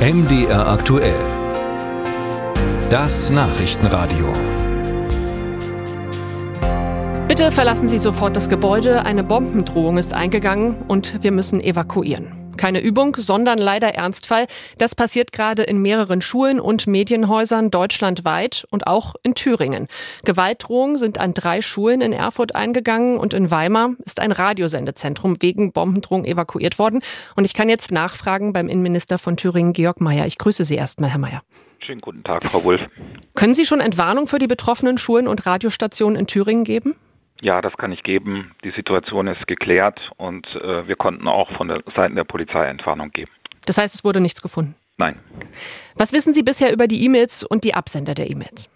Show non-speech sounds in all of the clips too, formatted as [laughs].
MDR aktuell. Das Nachrichtenradio. Bitte verlassen Sie sofort das Gebäude. Eine Bombendrohung ist eingegangen und wir müssen evakuieren. Keine Übung, sondern leider Ernstfall. Das passiert gerade in mehreren Schulen und Medienhäusern deutschlandweit und auch in Thüringen. Gewaltdrohungen sind an drei Schulen in Erfurt eingegangen und in Weimar ist ein Radiosendezentrum wegen Bombendrohung evakuiert worden. Und ich kann jetzt nachfragen beim Innenminister von Thüringen, Georg Mayer. Ich grüße Sie erstmal, Herr Mayer. Schönen guten Tag, Frau Wulff. Können Sie schon Entwarnung für die betroffenen Schulen und Radiostationen in Thüringen geben? Ja, das kann ich geben. Die Situation ist geklärt und äh, wir konnten auch von der Seite der Polizei Entwarnung geben. Das heißt, es wurde nichts gefunden? Nein. Was wissen Sie bisher über die E-Mails und die Absender der E-Mails?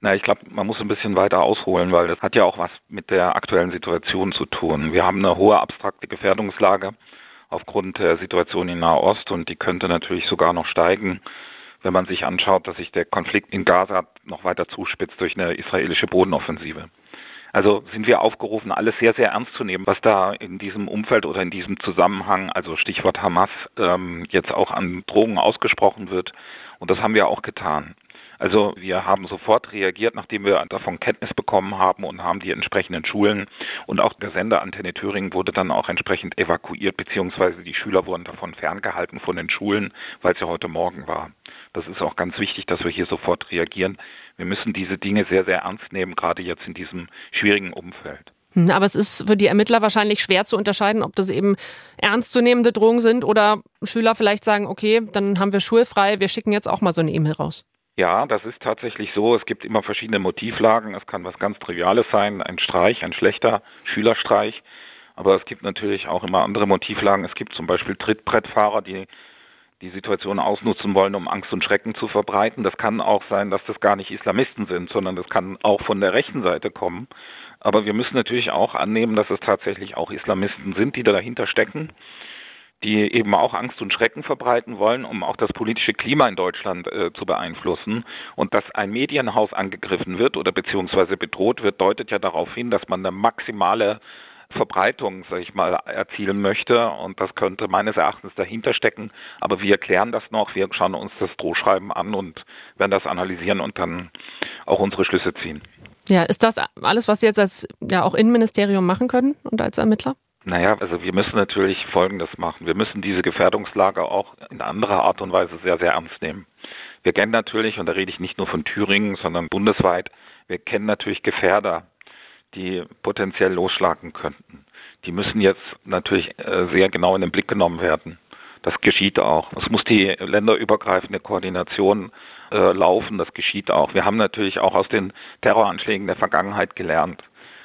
Na, ich glaube, man muss ein bisschen weiter ausholen, weil das hat ja auch was mit der aktuellen Situation zu tun. Wir haben eine hohe abstrakte Gefährdungslage aufgrund der Situation in Nahost und die könnte natürlich sogar noch steigen, wenn man sich anschaut, dass sich der Konflikt in Gaza noch weiter zuspitzt durch eine israelische Bodenoffensive. Also sind wir aufgerufen, alles sehr, sehr ernst zu nehmen, was da in diesem Umfeld oder in diesem Zusammenhang, also Stichwort Hamas, ähm, jetzt auch an Drohungen ausgesprochen wird. Und das haben wir auch getan. Also wir haben sofort reagiert, nachdem wir davon Kenntnis bekommen haben und haben die entsprechenden Schulen und auch der Sender Antenne Thüringen wurde dann auch entsprechend evakuiert, beziehungsweise die Schüler wurden davon ferngehalten von den Schulen, weil es ja heute Morgen war. Das ist auch ganz wichtig, dass wir hier sofort reagieren. Wir müssen diese Dinge sehr, sehr ernst nehmen, gerade jetzt in diesem schwierigen Umfeld. Hm, aber es ist für die Ermittler wahrscheinlich schwer zu unterscheiden, ob das eben ernstzunehmende Drohungen sind oder Schüler vielleicht sagen, okay, dann haben wir schulfrei, wir schicken jetzt auch mal so eine E-Mail raus. Ja, das ist tatsächlich so. Es gibt immer verschiedene Motivlagen. Es kann was ganz Triviales sein, ein Streich, ein schlechter Schülerstreich. Aber es gibt natürlich auch immer andere Motivlagen. Es gibt zum Beispiel Trittbrettfahrer, die die Situation ausnutzen wollen, um Angst und Schrecken zu verbreiten. Das kann auch sein, dass das gar nicht Islamisten sind, sondern das kann auch von der rechten Seite kommen. Aber wir müssen natürlich auch annehmen, dass es tatsächlich auch Islamisten sind, die da dahinter stecken, die eben auch Angst und Schrecken verbreiten wollen, um auch das politische Klima in Deutschland äh, zu beeinflussen. Und dass ein Medienhaus angegriffen wird oder beziehungsweise bedroht wird, deutet ja darauf hin, dass man eine maximale Verbreitung, sag ich mal, erzielen möchte. Und das könnte meines Erachtens dahinter stecken. Aber wir klären das noch. Wir schauen uns das Drohschreiben an und werden das analysieren und dann auch unsere Schlüsse ziehen. Ja, ist das alles, was Sie jetzt als ja auch Innenministerium machen können und als Ermittler? Naja, also wir müssen natürlich Folgendes machen. Wir müssen diese Gefährdungslage auch in anderer Art und Weise sehr, sehr ernst nehmen. Wir kennen natürlich, und da rede ich nicht nur von Thüringen, sondern bundesweit, wir kennen natürlich Gefährder, die potenziell losschlagen könnten. Die müssen jetzt natürlich äh, sehr genau in den Blick genommen werden. Das geschieht auch. Es muss die länderübergreifende Koordination äh, laufen. Das geschieht auch. Wir haben natürlich auch aus den Terroranschlägen der Vergangenheit gelernt.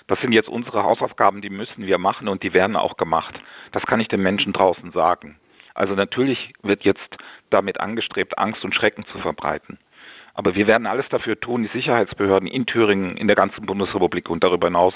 Das sind jetzt unsere Hausaufgaben, die müssen wir machen und die werden auch gemacht. Das kann ich den Menschen draußen sagen. Also natürlich wird jetzt damit angestrebt, Angst und Schrecken zu verbreiten. Aber wir werden alles dafür tun, die Sicherheitsbehörden in Thüringen, in der ganzen Bundesrepublik und darüber hinaus,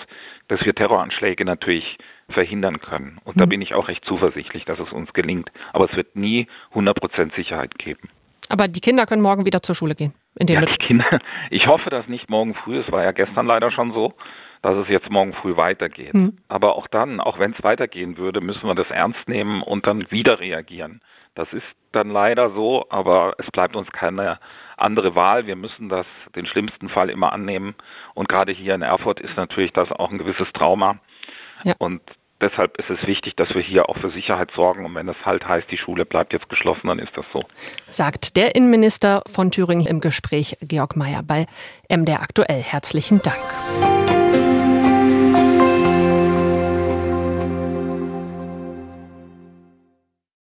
dass wir Terroranschläge natürlich verhindern können. Und mhm. da bin ich auch recht zuversichtlich, dass es uns gelingt. Aber es wird nie 100 Prozent Sicherheit geben. Aber die Kinder können morgen wieder zur Schule gehen. In ja, die Kinder. [laughs] Ich hoffe, dass nicht morgen früh. Es war ja gestern leider schon so, dass es jetzt morgen früh weitergeht. Mhm. Aber auch dann, auch wenn es weitergehen würde, müssen wir das ernst nehmen und dann wieder reagieren. Das ist dann leider so, aber es bleibt uns keine andere Wahl. Wir müssen das den schlimmsten Fall immer annehmen. Und gerade hier in Erfurt ist natürlich das auch ein gewisses Trauma. Ja. Und deshalb ist es wichtig, dass wir hier auch für Sicherheit sorgen. Und wenn es halt heißt, die Schule bleibt jetzt geschlossen, dann ist das so. Sagt der Innenminister von Thüringen im Gespräch Georg Mayer bei MDR aktuell. Herzlichen Dank.